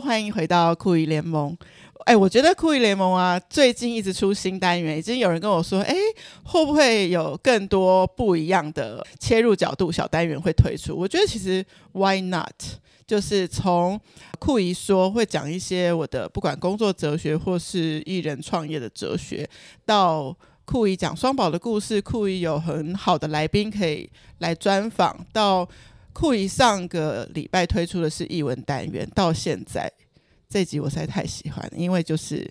欢迎回到酷姨联盟。哎，我觉得酷姨联盟啊，最近一直出新单元，已经有人跟我说，哎，会不会有更多不一样的切入角度小单元会推出？我觉得其实 Why not？就是从酷姨说会讲一些我的不管工作哲学或是艺人创业的哲学，到酷姨讲双宝的故事，酷姨有很好的来宾可以来专访，到酷姨上个礼拜推出的是译文单元，到现在这集我实在太喜欢，因为就是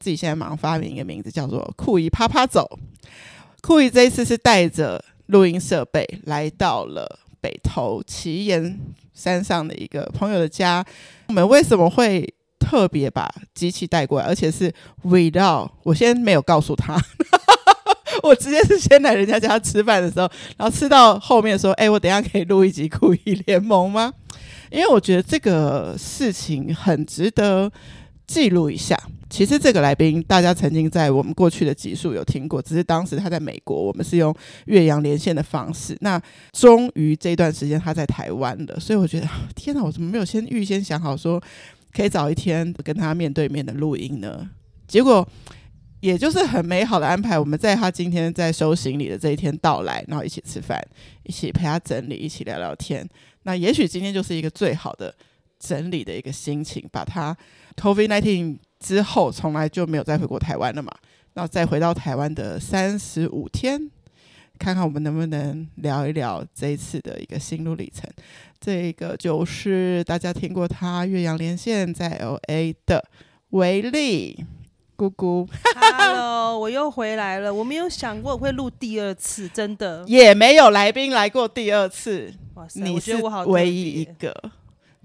自己现在忙发明一个名字叫做酷姨啪啪走。酷姨这一次是带着录音设备来到了北投奇岩山上的一个朋友的家。我们为什么会特别把机器带过来，而且是 without 我先没有告诉他。我直接是先来人家家吃饭的时候，然后吃到后面说：“哎，我等一下可以录一集酷姨联盟吗？”因为我觉得这个事情很值得记录一下。其实这个来宾大家曾经在我们过去的集数有听过，只是当时他在美国，我们是用越洋连线的方式。那终于这段时间他在台湾了，所以我觉得天哪，我怎么没有先预先想好说可以找一天跟他面对面的录音呢？结果。也就是很美好的安排，我们在他今天在收行李的这一天到来，然后一起吃饭，一起陪他整理，一起聊聊天。那也许今天就是一个最好的整理的一个心情，把他 COVID-19 之后从来就没有再回过台湾了嘛，那再回到台湾的三十五天，看看我们能不能聊一聊这一次的一个心路历程。这个就是大家听过他岳阳连线在 LA 的维利。姑姑，Hello，我又回来了。我没有想过我会录第二次，真的也没有来宾来过第二次。哇塞，你是唯一一个，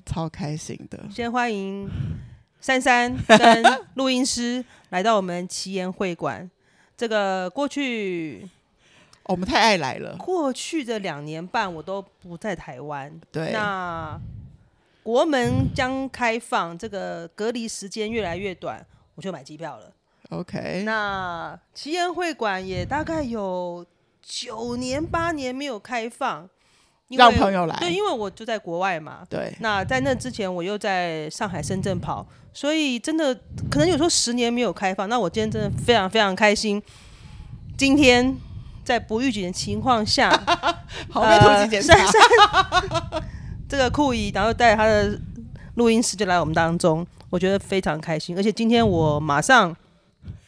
超开心的。先欢迎珊珊跟录音师来到我们奇岩会馆。这个过去我们太爱来了。过去的两年半我都不在台湾。对，那国门将开放，这个隔离时间越来越短。我就买机票了。OK，那奇岩会馆也大概有九年八年没有开放，让朋友来。对，因为我就在国外嘛。对。那在那之前，我又在上海、深圳跑，所以真的可能有时候十年没有开放。那我今天真的非常非常开心，今天在不预警的情况下，好被突击检查。这个酷姨，然后带着他的录音师就来我们当中。我觉得非常开心，而且今天我马上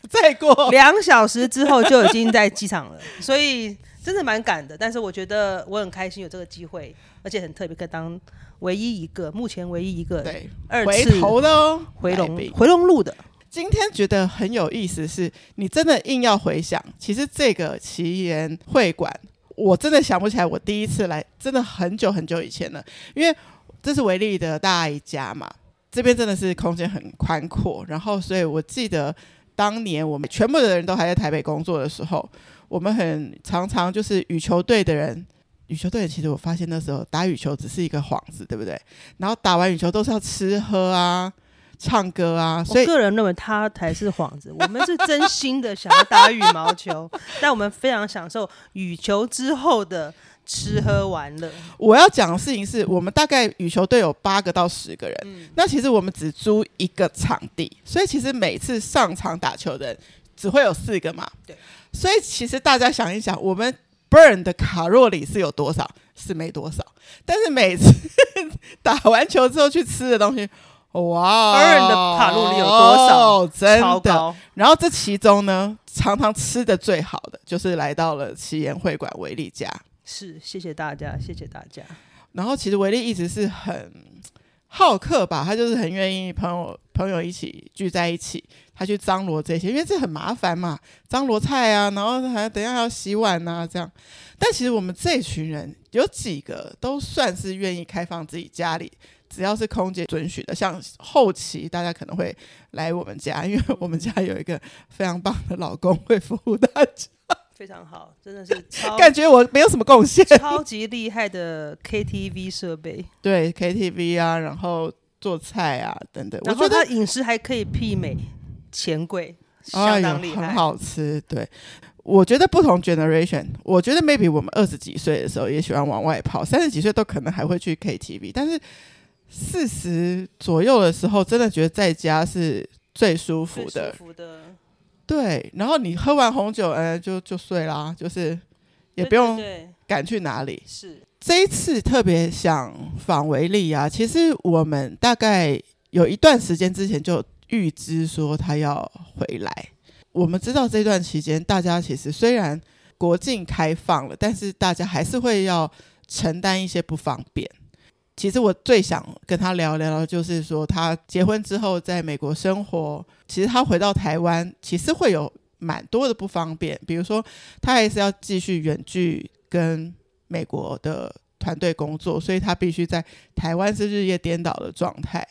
再过两小时之后就已经在机场了，所以真的蛮赶的。但是我觉得我很开心有这个机会，而且很特别，可以当唯一一个目前唯一一个对二次回头的哦，回龙回龙路的。今天觉得很有意思，是你真的硬要回想，其实这个奇岩会馆，我真的想不起来我第一次来，真的很久很久以前了，因为这是维利的大一家嘛。这边真的是空间很宽阔，然后所以我记得当年我们全部的人都还在台北工作的时候，我们很常常就是羽球队的人，羽球队其实我发现那时候打羽球只是一个幌子，对不对？然后打完羽球都是要吃喝啊、唱歌啊，所以个人认为他才是幌子，我们是真心的想要打羽毛球，但我们非常享受羽球之后的。吃喝玩乐，我要讲的事情是我们大概羽球队有八个到十个人，嗯，那其实我们只租一个场地，所以其实每次上场打球的人只会有四个嘛。对，所以其实大家想一想，我们 burn 的卡路里是有多少？是没多少，但是每次 打完球之后去吃的东西，哇，burn 的卡路里有多少？真的。然后这其中呢，常常吃的最好的就是来到了奇岩会馆维利家。是，谢谢大家，谢谢大家。然后其实维利一直是很好客吧，他就是很愿意朋友朋友一起聚在一起，他去张罗这些，因为这很麻烦嘛，张罗菜啊，然后还等下要洗碗啊，这样。但其实我们这群人有几个都算是愿意开放自己家里，只要是空姐准许的。像后期大家可能会来我们家，因为我们家有一个非常棒的老公会服务大家。非常好，真的是 超感觉我没有什么贡献，超级厉害的 KTV 设备，对 KTV 啊，然后做菜啊等等，我觉得饮食还可以媲美钱柜，相当厉害，哎，很好吃。对，我觉得不同 generation，我觉得 maybe 我们二十几岁的时候也喜欢往外跑，三十几岁都可能还会去 KTV，但是四十左右的时候，真的觉得在家是最舒服的。舒服的。对，然后你喝完红酒，呃，就就睡啦，就是也不用赶去哪里。对对对，是这一次特别想访维利啊，其实我们大概有一段时间之前就预知说他要回来。我们知道这段期间，大家其实虽然国境开放了，但是大家还是会要承担一些不方便。其实我最想跟他聊聊，就是说他结婚之后在美国生活，其实他回到台湾，其实会有蛮多的不方便。比如说，他还是要继续远距跟美国的团队工作，所以他必须在台湾是日夜颠倒的状态，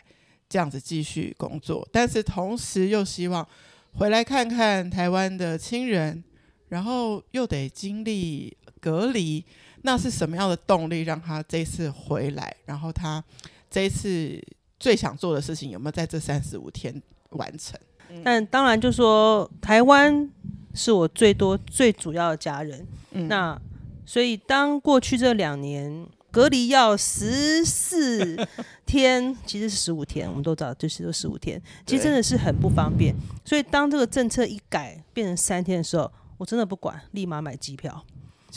这样子继续工作。但是同时又希望回来看看台湾的亲人，然后又得经历隔离。那是什么样的动力让他这次回来？然后他这一次最想做的事情有没有在这三十五天完成？但当然，就说台湾是我最多最主要的家人。嗯、那所以当过去这两年隔离要十四天，其实是十五天，我们都知道就是都十五天，其实真的是很不方便。所以当这个政策一改变成三天的时候，我真的不管，立马买机票。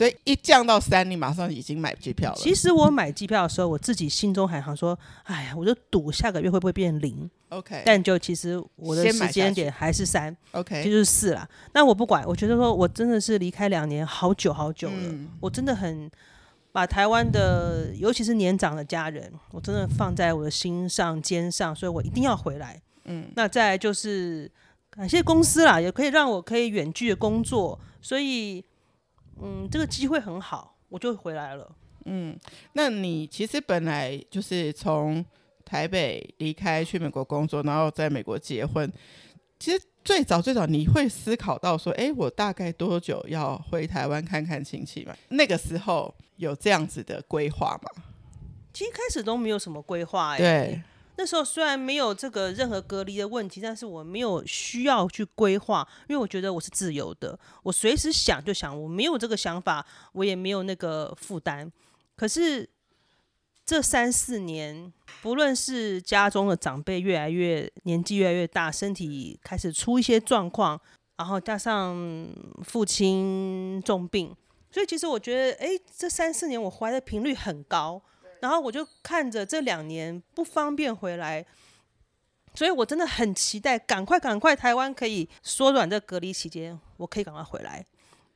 所以一降到三，你马上已经买机票了。其实我买机票的时候，我自己心中还想说：“哎呀，我就赌下个月会不会变零。” OK，但就其实我的时间点还是三，OK，就是四啦。那我不管，我觉得说我真的是离开两年好久好久了，嗯、我真的很把台湾的，尤其是年长的家人，我真的放在我的心上肩上，所以我一定要回来。嗯，那再来就是感谢公司啦，也可以让我可以远距的工作，所以。嗯，这个机会很好，我就回来了。嗯，那你其实本来就是从台北离开去美国工作，然后在美国结婚。其实最早最早你会思考到说，哎，我大概多久要回台湾看看亲戚嘛？那个时候有这样子的规划吗？其实一开始都没有什么规划哎。对。那时候虽然没有这个任何隔离的问题，但是我没有需要去规划，因为我觉得我是自由的，我随时想就想，我没有这个想法，我也没有那个负担。可是这三四年，不论是家中的长辈越来越年纪越来越大，身体开始出一些状况，然后加上父亲重病，所以其实我觉得，哎，这三四年我怀的频率很高。然后我就看着这两年不方便回来，所以我真的很期待，赶快赶快台湾可以缩短这隔离期间，我可以赶快回来。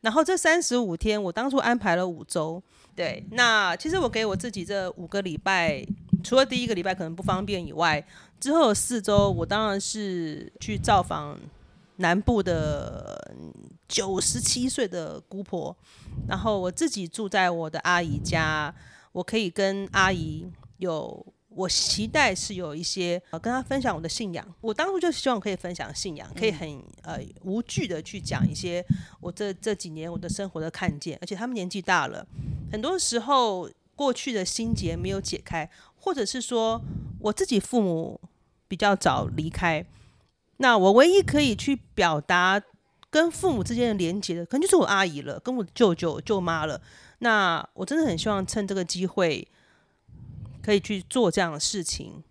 然后这三十五天，我当初安排了五周，对，那其实我给我自己这五个礼拜，除了第一个礼拜可能不方便以外，之后的四周我当然是去造访南部的九十七岁的姑婆，然后我自己住在我的阿姨家。我可以跟阿姨有，我期待是有一些呃，跟她分享我的信仰。我当初就希望可以分享信仰，可以很呃无惧的去讲一些我这这几年我的生活的看见。而且他们年纪大了，很多时候过去的心结没有解开，或者是说我自己父母比较早离开，那我唯一可以去表达跟父母之间的连接的，可能就是我阿姨了，跟我舅舅舅妈了。那我真的很希望趁这个机会，可以去做这样的事情，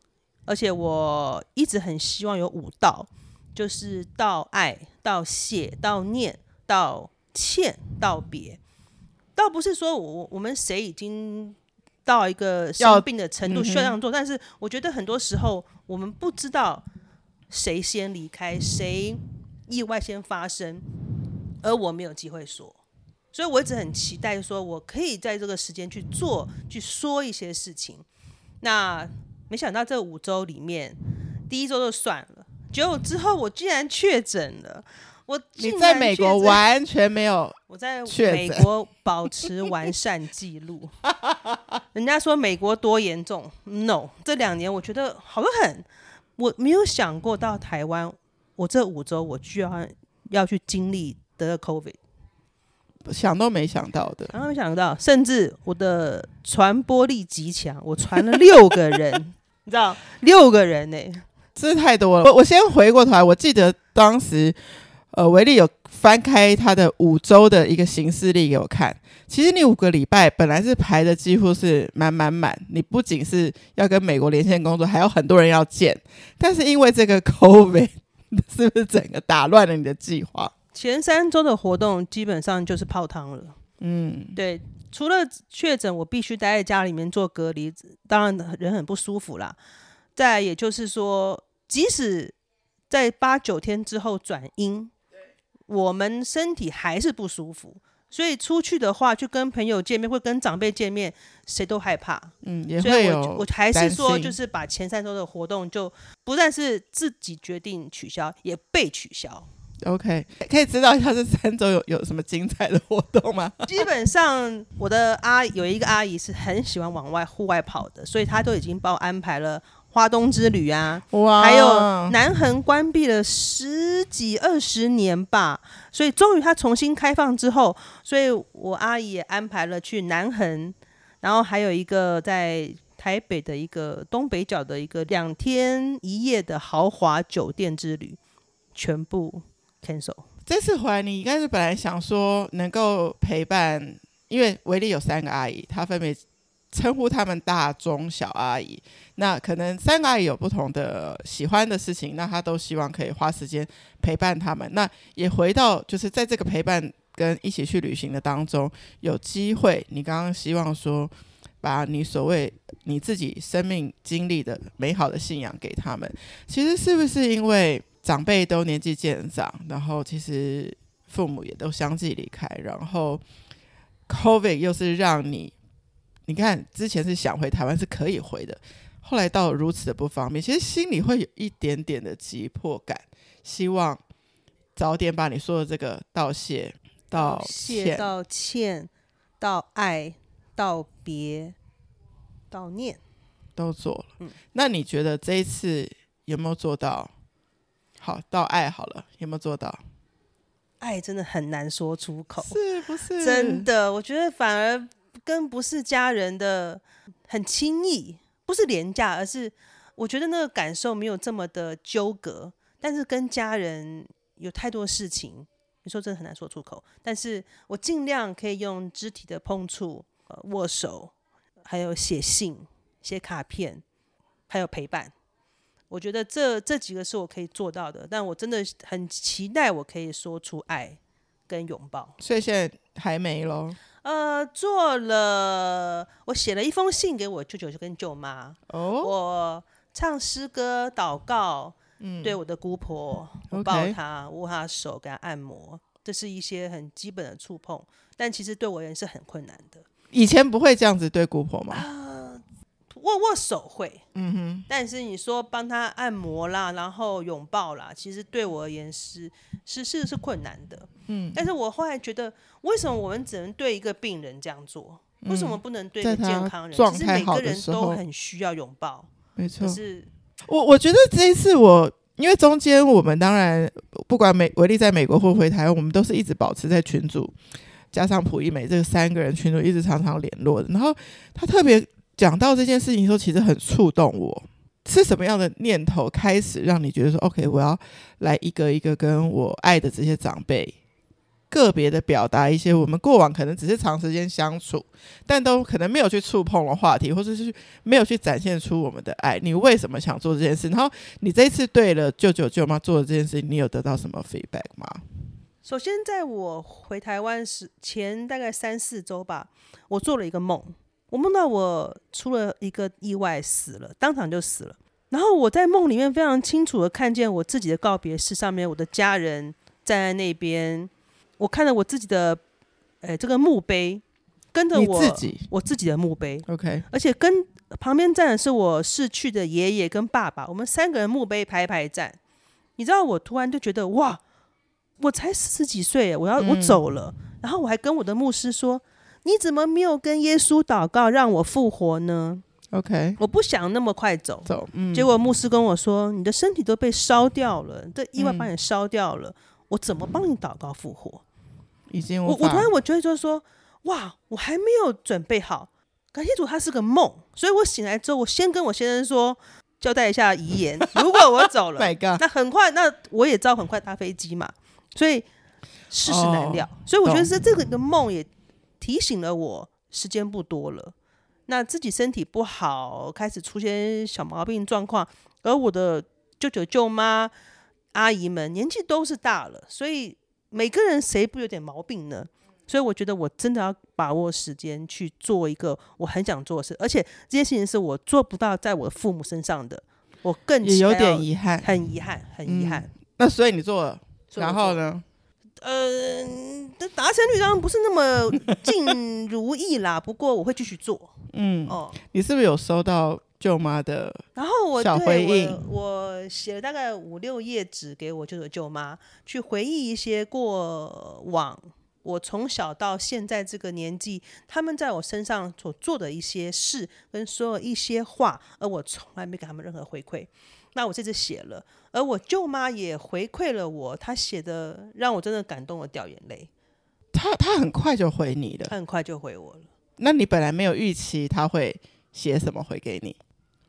而且我一直很希望有五道，就是道爱、道谢、道念、道歉、道别。倒不是说我我们谁已经到一个生病的程度需要这样做，但是我觉得很多时候我们不知道谁先离开，谁意外先发生，而我没有机会说。所以我一直很期待，说我可以在这个时间去做、去说一些事情。那没想到这五周里面，第一周就算了，结果之后我竟然确诊了。我你在美国完全没有，我在美国保持完善记录。人家说美国多严重？No，这两年我觉得好得很。我没有想过到台湾，我这五周我居然要去经历得了 COVID。想都没想到的，想都没想到，甚至我的传播力极强，我传了六个人，你知道，六个人呢、欸，这太多了。我我先回过头来，我记得当时，呃，维利有翻开他的五周的一个行事历给我看。其实你五个礼拜本来是排的几乎是满满满，你不仅是要跟美国连线工作，还有很多人要见。但是因为这个 COVID，是不是整个打乱了你的计划？前三周的活动基本上就是泡汤了。嗯，对，除了确诊，我必须待在家里面做隔离，当然人很不舒服啦。再也就是说，即使在八九天之后转阴，我们身体还是不舒服。所以出去的话，去跟朋友见面，会跟长辈见面，谁都害怕。嗯，也会有。我我还是说，就是把前三周的活动，就不但是自己决定取消，也被取消。OK，可以知道一下这三周有有什么精彩的活动吗？基本上，我的阿有一个阿姨是很喜欢往外户外跑的，所以她都已经帮我安排了。花东之旅啊，哇！还有南横关闭了十几二十年吧，所以终于它重新开放之后，所以我阿姨也安排了去南横，然后还有一个在台北的一个东北角的一个两天一夜的豪华酒店之旅，全部这次回来，你应该是本来想说能够陪伴，因为维利有三个阿姨，她分别。称呼他们大中小阿姨，那可能三个阿姨有不同的喜欢的事情，那他都希望可以花时间陪伴他们。那也回到就是在这个陪伴跟一起去旅行的当中，有机会，你刚刚希望说，把你所谓你自己生命经历的美好的信仰给他们。其实是不是因为长辈都年纪渐长，然后其实父母也都相继离开，然后 COVID 又是让你。你看，之前是想回台湾是可以回的，后来到如此的不方便，其实心里会有一点点的急迫感，希望早点把你说的这个道谢、道歉、道歉、道爱、道别、悼念都做了。嗯，那你觉得这一次有没有做到？好，到爱好了，有没有做到？爱真的很难说出口，是不是？真的，我觉得反而。跟不是家人的很轻易，不是廉价，而是我觉得那个感受没有这么的纠葛。但是跟家人有太多事情，你说真的很难说出口。但是我尽量可以用肢体的碰触、呃、握手，还有写信、写卡片，还有陪伴。我觉得这这几个是我可以做到的。但我真的很期待我可以说出爱跟拥抱。所以现在还没咯。呃，做了，我写了一封信给我舅舅跟舅妈。哦，我唱诗歌、祷告，嗯，对我的姑婆，我抱她、握她手，给她按摩，这是一些很基本的触碰，但其实对我人是很困难的。以前不会这样子对姑婆吗？呃握握手会，嗯哼，但是你说帮他按摩啦，然后拥抱啦，其实对我而言是是是是困难的，嗯。但是我后来觉得，为什么我们只能对一个病人这样做？嗯、为什么不能对一个健康人？其实每个人都很需要拥抱，没错。是，我我觉得这一次我，因为中间我们当然不管美维利在美国或回台湾，我们都是一直保持在群组，加上普一美这三个人群组一直常常联络的。然后他特别。讲到这件事情的时候，其实很触动我。是什么样的念头开始让你觉得说，OK，我要来一个一个跟我爱的这些长辈，个别的表达一些我们过往可能只是长时间相处，但都可能没有去触碰的话题，或者是没有去展现出我们的爱。你为什么想做这件事？然后你这一次对了舅舅舅妈做的这件事情，你有得到什么 feedback 吗？首先，在我回台湾时前大概三四周吧，我做了一个梦。我梦到我出了一个意外死了，当场就死了。然后我在梦里面非常清楚的看见我自己的告别式上面，我的家人站在那边。我看着我自己的，诶，这个墓碑，跟着我自己，我自己的墓碑。OK，而且跟旁边站的是我逝去的爷爷跟爸爸，我们三个人墓碑排排站。你知道，我突然就觉得哇，我才四十几岁，我要我走了。嗯。然后我还跟我的牧师说。你怎么没有跟耶稣祷告让我复活呢？OK，我不想那么快走。走，嗯。结果牧师跟我说：“你的身体都被烧掉了，这意外把你烧掉了，嗯、我怎么帮你祷告复活？”已经我我突然我觉得就是说，哇，我还没有准备好。感谢主，它是个梦。所以我醒来之后，我先跟我先生说，交代一下遗言。如果我走了那很快，那我也知道很快搭飞机嘛。所以世事难料。哦、所以我觉得是这个的梦也提醒了我，时间不多了。那自己身体不好，开始出现小毛病状况，而我的舅舅舅妈、阿姨们年纪都是大了，所以每个人谁不有点毛病呢？所以我觉得我真的要把握时间去做一个我很想做的事，而且这件事情是我做不到在我的父母身上的，我更也有点遗憾，很遗憾，很遗憾。嗯、那所以你做了，然后呢？呃，达成率当然不是那么尽如意啦，不过我会继续做。嗯，哦，你是不是有收到舅妈的？然后我小回应，我写了大概五六页纸给我舅舅舅妈，去回忆一些过往。我从小到现在这个年纪，他们在我身上所做的一些事，跟说了一些话，而我从来没给他们任何回馈。那我这次写了，而我舅妈也回馈了我，她写的让我真的感动的掉眼泪。她她很快就回你了，她很快就回我了。那你本来没有预期她会写什么回给你？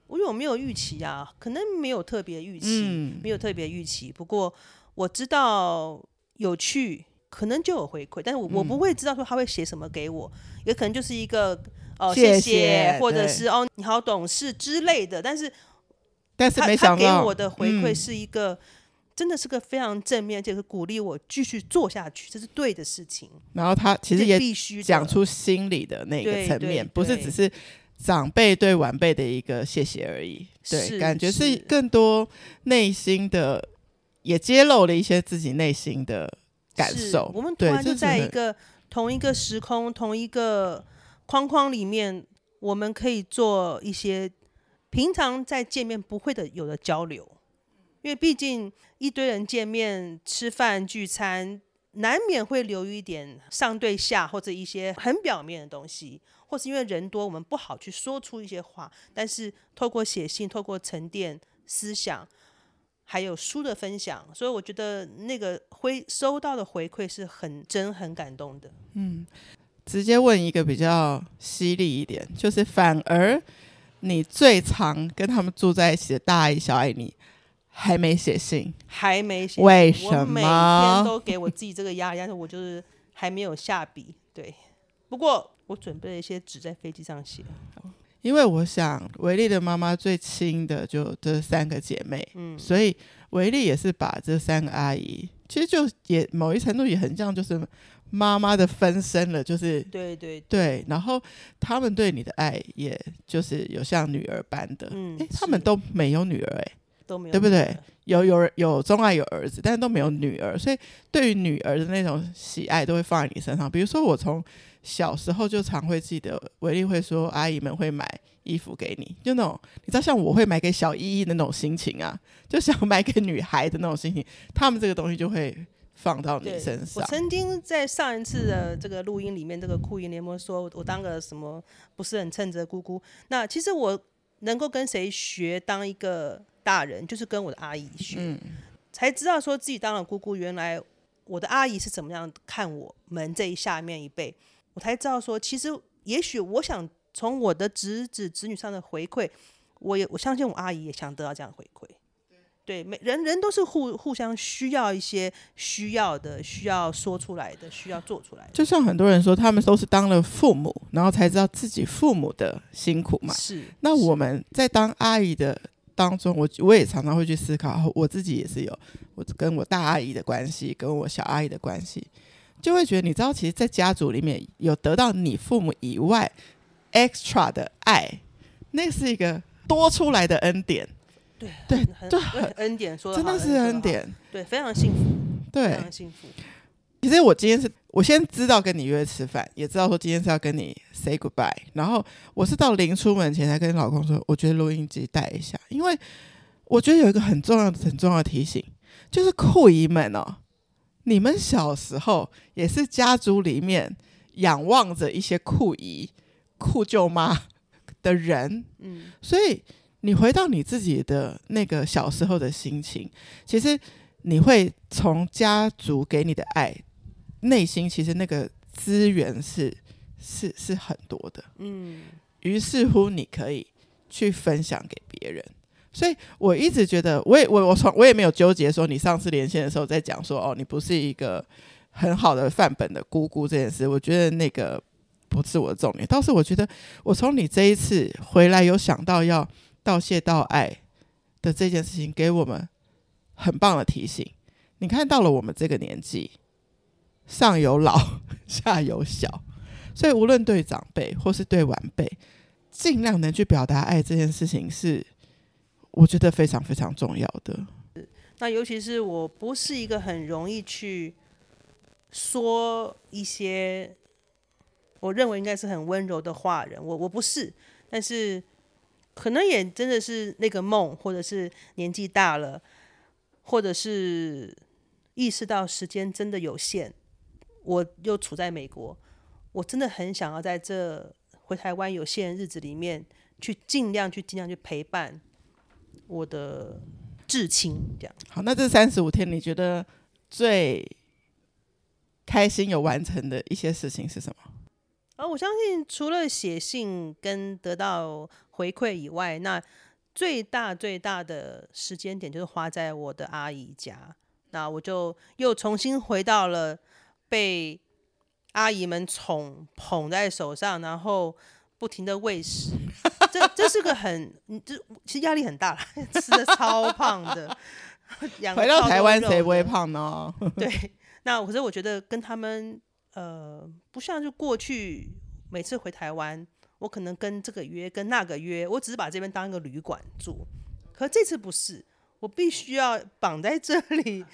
我有没有预期啊？可能没有特别预期，嗯、没有特别预期。不过我知道有趣。可能就有回馈，但是我我不会知道说他会写什么给我，嗯、也可能就是一个哦谢谢，或者是哦你好懂事之类的。但是但是没想到他给我的回馈是一个、嗯、真的是个非常正面，就是鼓励我继续做下去，这是对的事情。然后他其实也必须讲出心里的那个层面，不是只是长辈对晚辈的一个谢谢而已。对，感觉是更多内心的，也揭露了一些自己内心的。感受，我们突然就在一个同一个时空、同一个框框里面，我们可以做一些平常在见面不会的有的交流。因为毕竟一堆人见面吃饭聚餐，难免会留一点上对下或者一些很表面的东西，或是因为人多，我们不好去说出一些话。但是透过写信，透过沉淀思想。还有书的分享，所以我觉得那个回收到的回馈是很真、很感动的。嗯，直接问一个比较犀利一点，就是反而你最常跟他们住在一起的大爱、小爱，你还没写信，还没写，为什么？我每天都给我自己这个压力，但是我就是还没有下笔。对，不过我准备了一些纸在飞机上写。因为我想，维利的妈妈最亲的就这三个姐妹，嗯，所以维利也是把这三个阿姨，其实就也某一程度也很像，就是妈妈的分身了，就是对对对，对，然后他们对你的爱，也就是有像女儿般的，嗯，诶，他们都没有女儿，哎，都没有，对不对？有有有钟爱有儿子，但是都没有女儿，所以对于女儿的那种喜爱都会放在你身上。比如说我从。小时候就常会记得，维利会说阿姨们会买衣服给你，就那种你知道，像我会买给小依依的那种心情啊，就想买给女孩的那种心情，他们这个东西就会放到你身上。我曾经在上一次的这个录音里面，这个酷音联盟说我当个什么不是很称职的姑姑，那其实我能够跟谁学当一个大人，就是跟我的阿姨学，嗯、才知道说自己当了姑姑，原来我的阿姨是怎么样看我们这一下面一辈。我才知道说，其实也许我想从我的侄子侄女上的回馈，我也我相信我阿姨也想得到这样的回馈。对，每人人都是互互相需要一些需要的，需要说出来的，需要做出来的。就像很多人说，他们都是当了父母，然后才知道自己父母的辛苦嘛。是。那我们在当阿姨的当中，我我也常常会去思考，我自己也是有我跟我大阿姨的关系，跟我小阿姨的关系。就会觉得，你知道，其实，在家族里面有得到你父母以外 extra 的爱，那是一个多出来的恩典。对对对，很恩典，说真的是恩典，对，非常幸福，对，非常幸福。其实我今天是我先知道跟你约吃饭，也知道说今天是要跟你 say goodbye，然后我是到临出门前才跟老公说，我觉得录音机带一下，因为我觉得有一个很重要的、很重要的提醒，就是酷姨们哦。你们小时候也是家族里面仰望着一些酷姨、酷舅妈的人，嗯，所以你回到你自己的那个小时候的心情，其实你会从家族给你的爱，内心其实那个资源是是是很多的，嗯，于是乎你可以去分享给别人，所以我一直觉得，我也我我从我也没有纠结说，你上次连线的时候在讲说，哦，你不是一个很好的范本的姑姑这件事，我觉得那个不是我的重点。倒是我觉得，我从你这一次回来有想到要道谢道爱的这件事情，给我们很棒的提醒。你看到了我们这个年纪，上有老，下有小，所以无论对长辈或是对晚辈，尽量能去表达爱这件事情，是我觉得非常非常重要的。那尤其是我不是一个很容易去说一些我认为应该是很温柔的话人，我我不是，但是可能也真的是那个梦，或者是年纪大了，或者是。意识到时间真的有限，我又处在美国，我真的很想要在这回台湾有限的日子里面，去尽量去尽量去陪伴我的至亲，这样。好，那这三十五天你觉得最开心有完成的一些事情是什么？啊，我相信除了写信跟得到回馈以外，那最大最大的时间点就是花在我的阿姨家。那我就又重新回到了被阿姨们宠捧在手上，然后不停的喂食。这这是个很，这其实压力很大了，吃的超胖的。回到台湾谁不会胖呢？对，那可是我觉得跟他们呃，不像是过去每次回台湾，我可能跟这个约跟那个约，我只是把这边当一个旅馆住。可这次不是。我必须要绑在这里。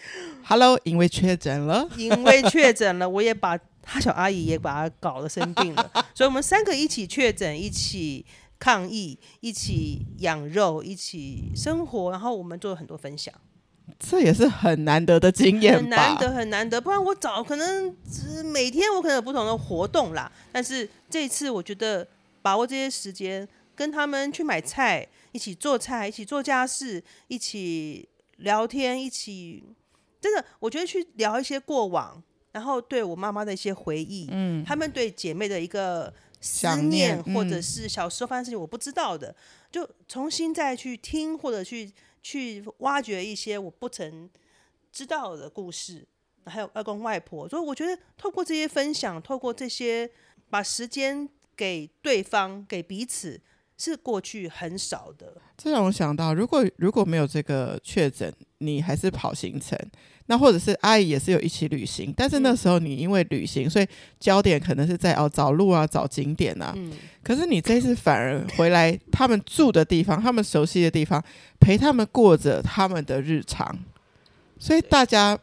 Hello，因为确诊了，因为确诊了，我也把他小阿姨也把他搞得生病了，所以我们三个一起确诊，一起抗疫，一起养肉，一起生活，然后我们做了很多分享。这也是很难得的经验，很难得，很难得。不然我早可能每天我可能有不同的活动啦，但是这一次我觉得把握这些时间，跟他们去买菜。一起做菜，一起做家事，一起聊天，一起真的，我觉得去聊一些过往，然后对我妈妈的一些回忆，嗯，他们对姐妹的一个思念，或者是小时候发生事情我不知道的，嗯、就重新再去听或者去去挖掘一些我不曾知道的故事，还有外公外婆，所以我觉得透过这些分享，透过这些把时间给对方，给彼此。是过去很少的，这让我想到，如果如果没有这个确诊，你还是跑行程，那或者是阿姨也是有一起旅行，但是那时候你因为旅行，所以焦点可能是在哦找路啊、找景点啊。嗯。可是你这次反而回来，他们住的地方，他们熟悉的地方，陪他们过着他们的日常，所以大家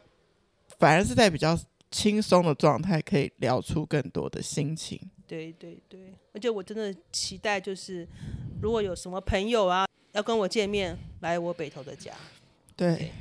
反而是在比较轻松的状态，可以聊出更多的心情。对对对，而且我真的期待，就是如果有什么朋友啊要跟我见面，来我北投的家。对，对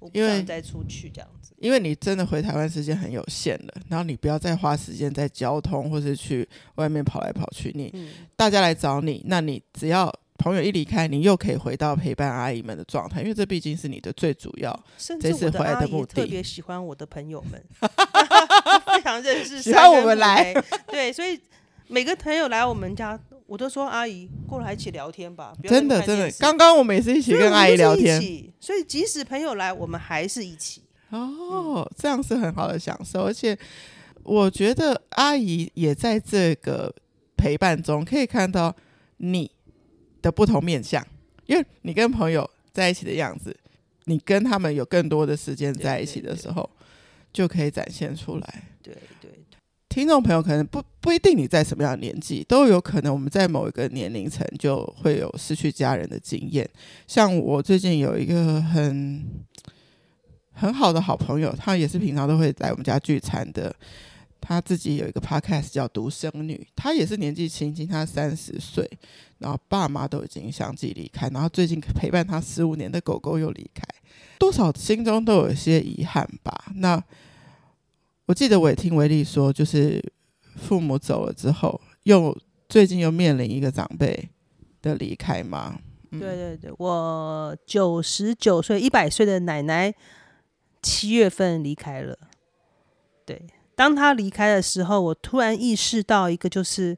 我不想再出去这样子。因为你真的回台湾时间很有限了，然后你不要再花时间在交通或是去外面跑来跑去。你、嗯、大家来找你，那你只要朋友一离开，你又可以回到陪伴阿姨们的状态，因为这毕竟是你的最主要。甚至我的阿姨特别喜欢我的朋友们，非常认识，喜欢我们来。对，所以。每个朋友来我们家，我都说阿姨过来一起聊天吧。真的真的，刚刚我们也是一起跟阿姨聊天，所以即使朋友来，我们还是一起。哦，这样是很好的享受，而且我觉得阿姨也在这个陪伴中可以看到你的不同面相，因为你跟朋友在一起的样子，你跟他们有更多的时间在一起的时候，就可以展现出来。对对。听众朋友可能不不一定你在什么样的年纪，都有可能我们在某一个年龄层就会有失去家人的经验。像我最近有一个很很好的好朋友，他也是平常都会来我们家聚餐的。他自己有一个 podcast 叫独生女，他也是年纪轻轻，他三十岁，然后爸妈都已经相继离开，然后最近陪伴他十五年的狗狗又离开，多少心中都有一些遗憾吧。那。我记得我也听维利说，就是父母走了之后，又最近又面临一个长辈的离开嘛。嗯、对对对，我九十九岁、一百岁的奶奶七月份离开了。对，当他离开的时候，我突然意识到一个，就是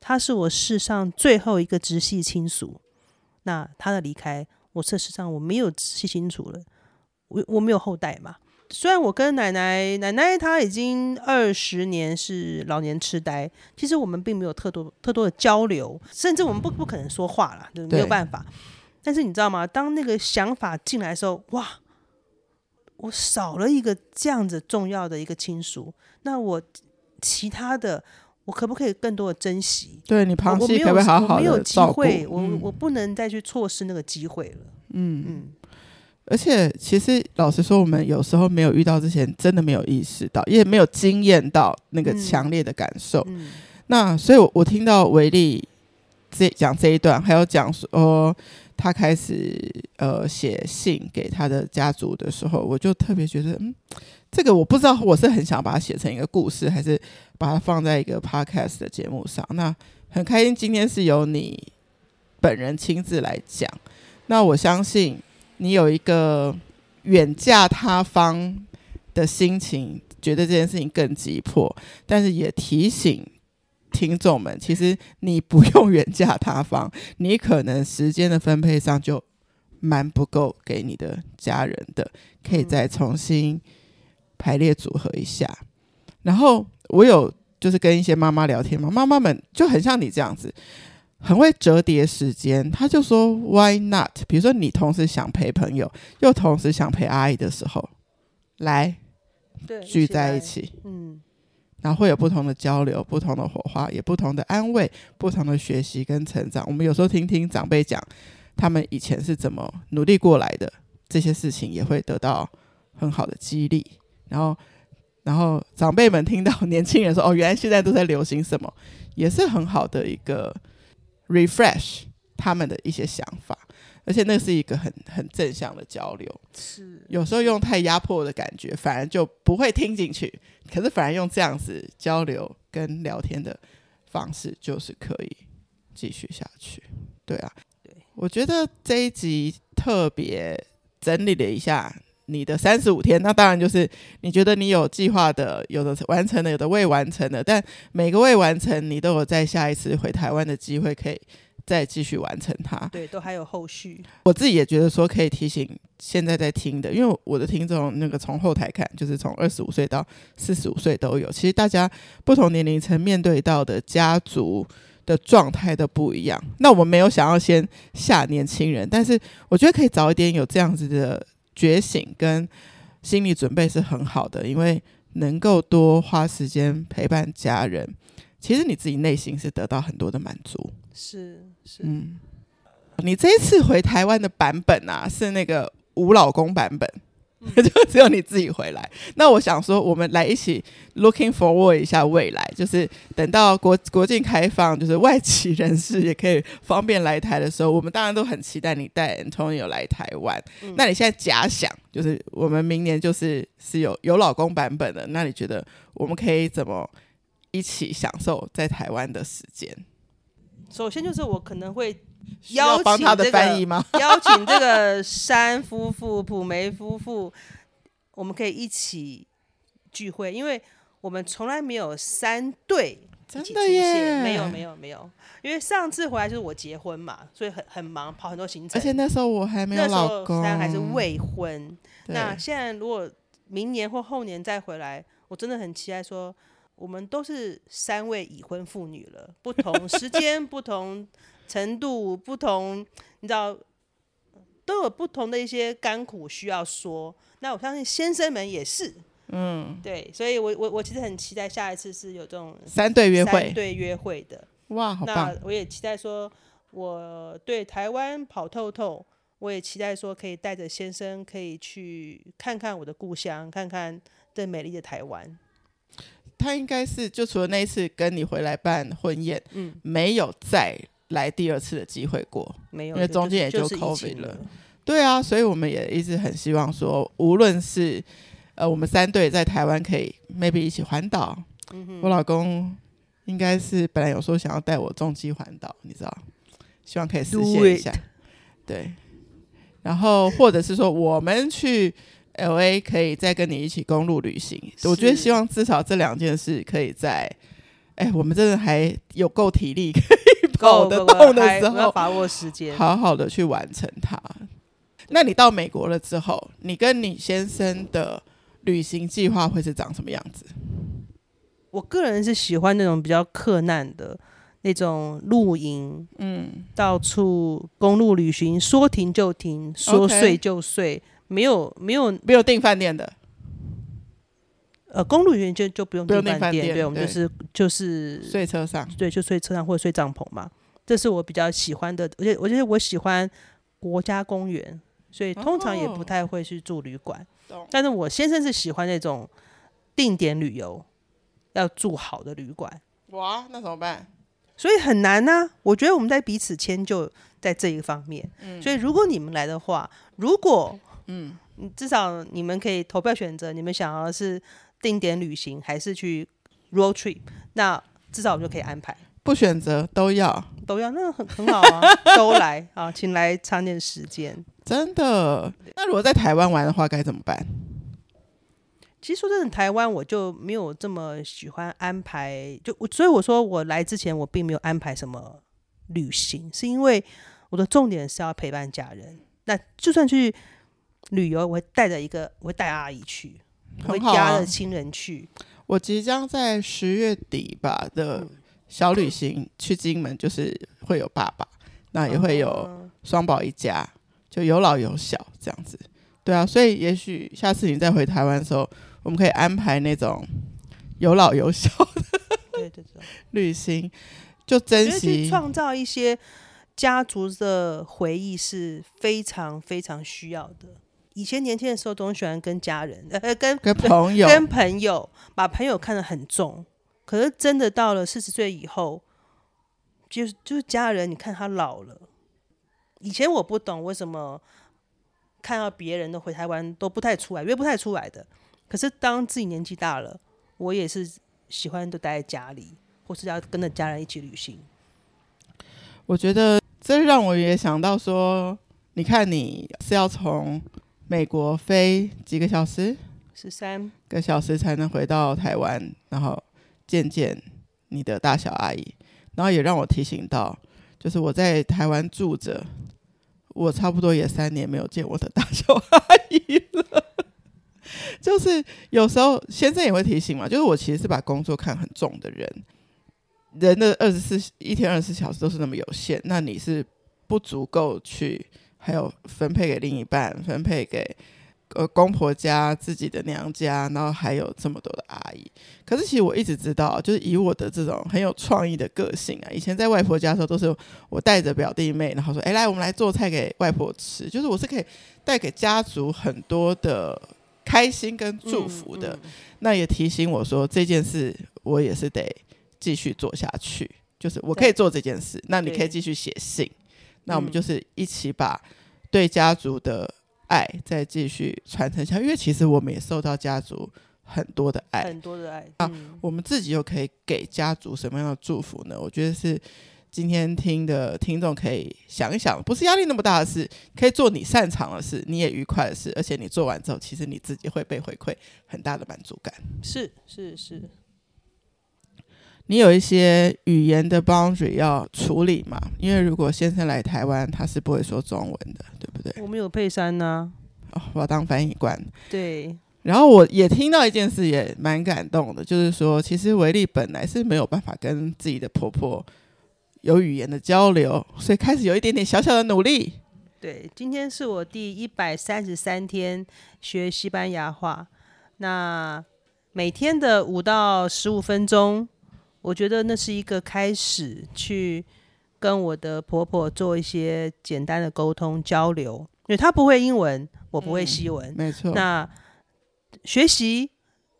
他是我世上最后一个直系亲属。那他的离开，我事实上我没有直系亲属了，我我没有后代嘛。虽然我跟奶奶奶奶她已经二十年是老年痴呆，其实我们并没有特多特多的交流，甚至我们不不可能说话了，对，没有办法。但是你知道吗？当那个想法进来的时候，哇，我少了一个这样子重要的一个亲属，那我其他的我可不可以更多的珍惜？对，你旁系可不可以好好的照顾？我没有机会，我、嗯、我不能再去错失那个机会了。嗯嗯。而且，其实老实说，我们有时候没有遇到之前，真的没有意识到，也没有经验到那个强烈的感受。嗯嗯、那所以我，我我听到维利这讲这一段，还有讲说他开始呃写信给他的家族的时候，我就特别觉得，嗯，这个我不知道，我是很想把它写成一个故事，还是把它放在一个 podcast 的节目上。那很开心，今天是由你本人亲自来讲。那我相信。你有一个远嫁他方的心情，觉得这件事情更急迫，但是也提醒听众们，其实你不用远嫁他方，你可能时间的分配上就蛮不够给你的家人的，可以再重新排列组合一下。然后我有就是跟一些妈妈聊天嘛，妈妈们就很像你这样子。很会折叠时间，他就说 Why not？比如说你同时想陪朋友，又同时想陪阿姨的时候，来聚在一起，嗯，然后会有不同的交流、不同的火花，也不同的安慰、不同的学习跟成长。我们有时候听听长辈讲他们以前是怎么努力过来的，这些事情也会得到很好的激励。然后，然后长辈们听到年轻人说：“哦，原来现在都在流行什么”，也是很好的一个。refresh 他们的一些想法，而且那是一个很很正向的交流。是，有时候用太压迫的感觉，反而就不会听进去。可是反而用这样子交流跟聊天的方式，就是可以继续下去。对啊，对，我觉得这一集特别整理了一下。你的三十五天，那当然就是你觉得你有计划的，有的完成了，有的未完成的，但每个未完成，你都有在下一次回台湾的机会，可以再继续完成它。对，都还有后续。我自己也觉得说可以提醒现在在听的，因为我的听众那个从后台看，就是从二十五岁到四十五岁都有。其实大家不同年龄层面对到的家族的状态都不一样。那我们没有想要先吓年轻人，但是我觉得可以早一点有这样子的。觉醒跟心理准备是很好的，因为能够多花时间陪伴家人，其实你自己内心是得到很多的满足。是是，嗯，你这一次回台湾的版本啊，是那个无老公版本。就只有你自己回来。那我想说，我们来一起 looking forward 一下未来，就是等到国国境开放，就是外籍人士也可以方便来台的时候，我们当然都很期待你带 Antonio 来台湾。嗯。那你现在假想，就是我们明年就是是有有老公版本的，那你觉得我们可以怎么一起享受在台湾的时间？首先就是我可能会。邀请他的翻译吗？邀请这个山夫妇、普梅夫妇，我们可以一起聚会，因为我们从来没有三对一起出现，没有没有没有，因为上次回来就是我结婚嘛，所以很很忙，跑很多行程，而且那时候我还没有老公，那时候还是未婚。那现在如果明年或后年再回来，我真的很期待说，我们都是三位已婚妇女了，不同时间 不同。程度不同，你知道都有不同的一些甘苦需要说。那我相信先生们也是，嗯，对，所以我我我其实很期待下一次是有这种三对约会，三对约会的。哇，好棒！那我也期待说，我对台湾跑透透，我也期待说可以带着先生可以去看看我的故乡，看看这美丽的台湾。他应该是就除了那一次跟你回来办婚宴，嗯，没有再。来第二次的机会过没有？因为中间也就 COVID 了。对啊，所以我们也一直很希望说，无论是呃我们三队在台湾可以 maybe 一起环岛。嗯，我老公应该是本来有说想要带我重机环岛，你知道，希望可以实现一下。对，然后或者是说我们去 LA 可以再跟你一起公路旅行。我觉得希望至少这两件事可以在，哎，我们真的还有够体力。可以。跑得动的时候，把握时间，好好的去完成它。那你到美国了之后，你跟你先生的旅行计划会是长什么样子？我个人是喜欢那种比较克难的那种露营，嗯，到处公路旅行，说停就停，说睡就睡，没有没有没有订饭店的。呃，公路旅行就就不用订饭店，饭店对，我们就是就是睡车上，对，就睡车上或者睡帐篷嘛。这是我比较喜欢的，而且我觉得我喜欢国家公园，所以通常也不太会去住旅馆。哦、但是我先生是喜欢那种定点旅游，要住好的旅馆。哇，那怎么办？所以很难呢、啊。我觉得我们在彼此迁就在这一方面。嗯、所以如果你们来的话，如果嗯，至少你们可以投票选择，你们想要是定点旅行还是去 road trip，那至少我们就可以安排。不选择都要，都要，那很很好啊，都来啊，请来长点时间。真的？那如果在台湾玩的话，该怎么办？其实说真的，台湾我就没有这么喜欢安排，就我所以我说我来之前我并没有安排什么旅行，是因为我的重点是要陪伴家人。那就算去旅游，我会带着一个，我会带阿姨去，我会家的亲人去。我即将在十月底吧的。嗯小旅行去金门，就是会有爸爸，那也会有双宝一家，就有老有小这样子。对啊，所以也许下次你再回台湾的时候，我们可以安排那种有老有小的旅行，就珍惜创造一些家族的回忆是非常非常需要的。以前年轻的时候，都喜欢跟家人呃跟跟朋友跟朋友把朋友看得很重。可是真的到了四十岁以后，就是就是家人，你看他老了。以前我不懂为什么看到别人的回台湾都不太出来，约不太出来的。可是当自己年纪大了，我也是喜欢都待在家里，或是要跟着家人一起旅行。我觉得这让我也想到说，你看你是要从美国飞几个小时？十三个小时才能回到台湾，然后。见见你的大小阿姨，然后也让我提醒到，就是我在台湾住着，我差不多也三年没有见我的大小阿姨了。就是有时候先生也会提醒嘛，就是我其实是把工作看很重的人，人的二十四一天二十四小时都是那么有限，那你是不足够去还有分配给另一半，分配给。呃，公婆家、自己的娘家，然后还有这么多的阿姨。可是其实我一直知道，就是以我的这种很有创意的个性啊，以前在外婆家的时候，都是我带着表弟妹，然后说：“哎，来，我们来做菜给外婆吃。”就是我是可以带给家族很多的开心跟祝福的。嗯嗯、那也提醒我说，这件事我也是得继续做下去。就是我可以做这件事，那你可以继续写信。对那我们就是一起把对家族的。爱再继续传承下去，因为其实我们也受到家族很多的爱，很多的爱。啊，我们自己又可以给家族什么样的祝福呢？我觉得是今天听的听众可以想一想，不是压力那么大的事，可以做你擅长的事，你也愉快的事，而且你做完之后，其实你自己会被回馈很大的满足感。是是是。你有一些语言的 boundary 要处理嘛？因为如果先生来台湾，他是不会说中文的，对不对？我们有佩珊呢、啊哦，我要当翻译官。对。然后我也听到一件事，也蛮感动的，就是说，其实维利本来是没有办法跟自己的婆婆有语言的交流，所以开始有一点点小小的努力。对，今天是我第一百三十三天学西班牙话，那每天的五到十五分钟。我觉得那是一个开始，去跟我的婆婆做一些简单的沟通交流，因为她不会英文，我不会西文，嗯、没错。那学习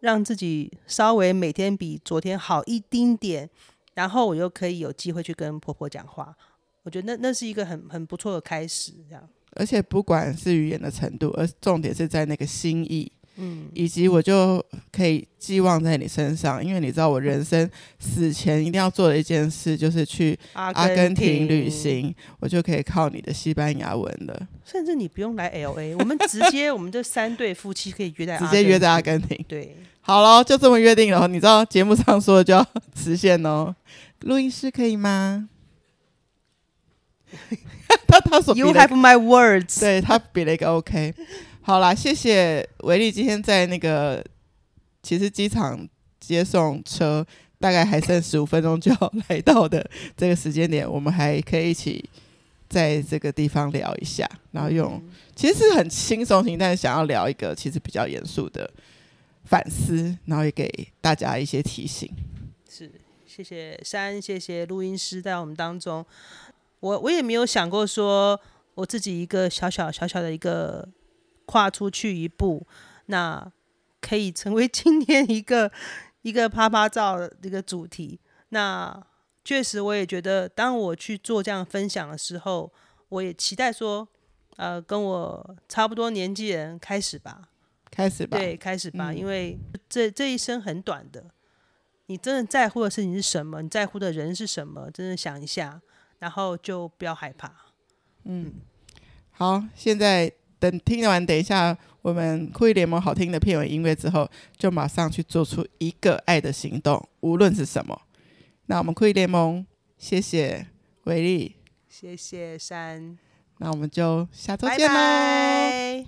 让自己稍微每天比昨天好一丁点，然后我又可以有机会去跟婆婆讲话。我觉得那那是一个很很不错的开始，这样。而且不管是语言的程度，而重点是在那个心意。嗯，以及我就可以寄望在你身上，因为你知道我人生死前一定要做的一件事就是去阿根廷旅行，我就可以靠你的西班牙文了。甚至你不用来 LA，我们直接我们这三对夫妻可以约在直接约在阿根廷。对，好了，就这么约定了。你知道节目上说的就要实现哦。录音师可以吗？他他所 You have my words，对他比了一个 OK。好啦，谢谢维利今天在那个，其实机场接送车大概还剩十五分钟就要来到的这个时间点，我们还可以一起在这个地方聊一下，然后用其实是很轻松型，但是想要聊一个其实比较严肃的反思，然后也给大家一些提醒。是，谢谢珊，谢谢录音师在我们当中。我我也没有想过说我自己一个小小小小的一个。跨出去一步，那可以成为今天一个 一个啪啪照的一个主题。那确实，我也觉得，当我去做这样分享的时候，我也期待说，呃，跟我差不多年纪人开始吧，开始吧，对，开始吧，嗯、因为这这一生很短的，你真的在乎的事情是什么？你在乎的人是什么？真的想一下，然后就不要害怕。嗯，好，现在。等听完等一下我们酷艺联盟好听的片尾音乐之后，就马上去做出一个爱的行动，无论是什么。那我们酷艺联盟，谢谢伟力，谢谢山，那我们就下周见喽。